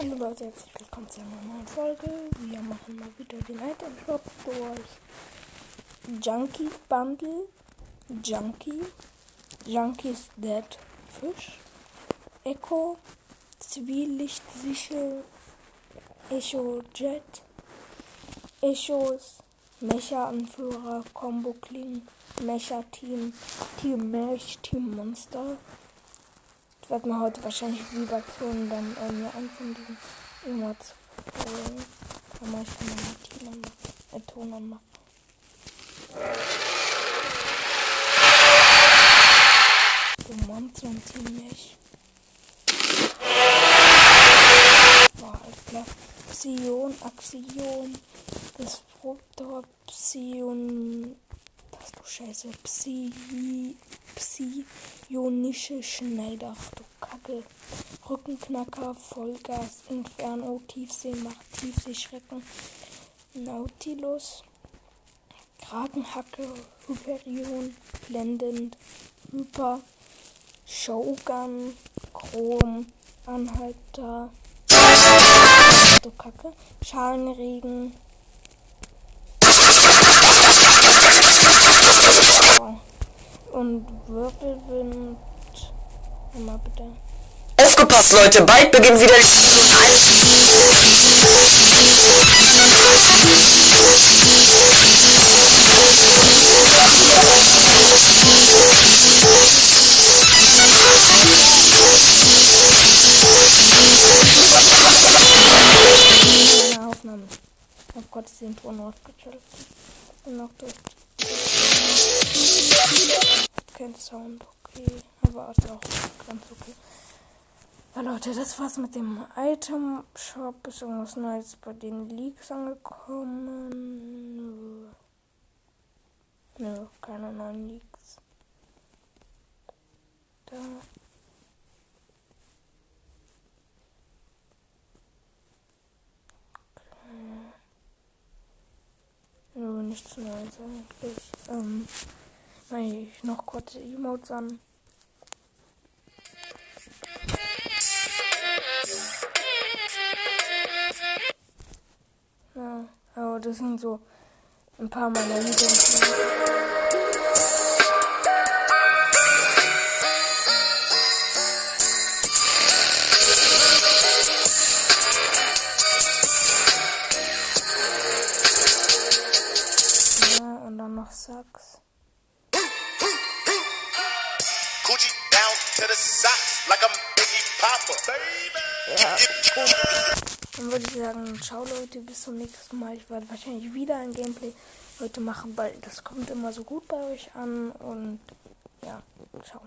Hallo Leute, herzlich willkommen zu einer neuen Folge. Wir machen mal wieder den Item Shop durch. Junkie Bundle, Junkie, Junkies Dead. Fish, Echo, Zwielichtsichel, Echo Jet, Echos, Mecha-Anführer, Combo Kling, Mecha-Team, Team Mech, Team Monster. Ich werde mir heute wahrscheinlich Vibration dann äh, mir an von diesen Emotes holen. Dann mache ich mal anmachen, äh, Ton anmachen. Du Monster und Team Mech. Boah, klar. Psion, Axion, das Disruptor, Was du Scheiße, Psi, Psionische Schneider, du Kacke, Rückenknacker, Vollgas, Inferno, Tiefseemacht, Tiefseeschrecken, Nautilus, Kragenhacke, Hyperion, Blendend, Hyper, Shogun, Chrom, Anhalter, du Kacke, Schalenregen, und Wirbelwind. Mal bitte. Aufgepasst, Leute, bald beginnen wieder Meine Aufnahme. Oh Gott, ist den Ton ausgeschaltet. Und noch durch. Kein Sound, okay. Aber ist auch ganz okay. Ja Leute, das war's mit dem Item Shop. Ist irgendwas Neues bei den Leaks angekommen? Nö, Nö keine neuen Leaks. Da. Nö, nichts Neues eigentlich. Ähm, ich noch kurze Emotes an. Ja, aber das sind so ein paar meiner Lieblings. Ja. Dann würde ich sagen, ciao Leute, bis zum nächsten Mal. Ich werde wahrscheinlich wieder ein Gameplay heute machen, weil das kommt immer so gut bei euch an. Und ja, ciao.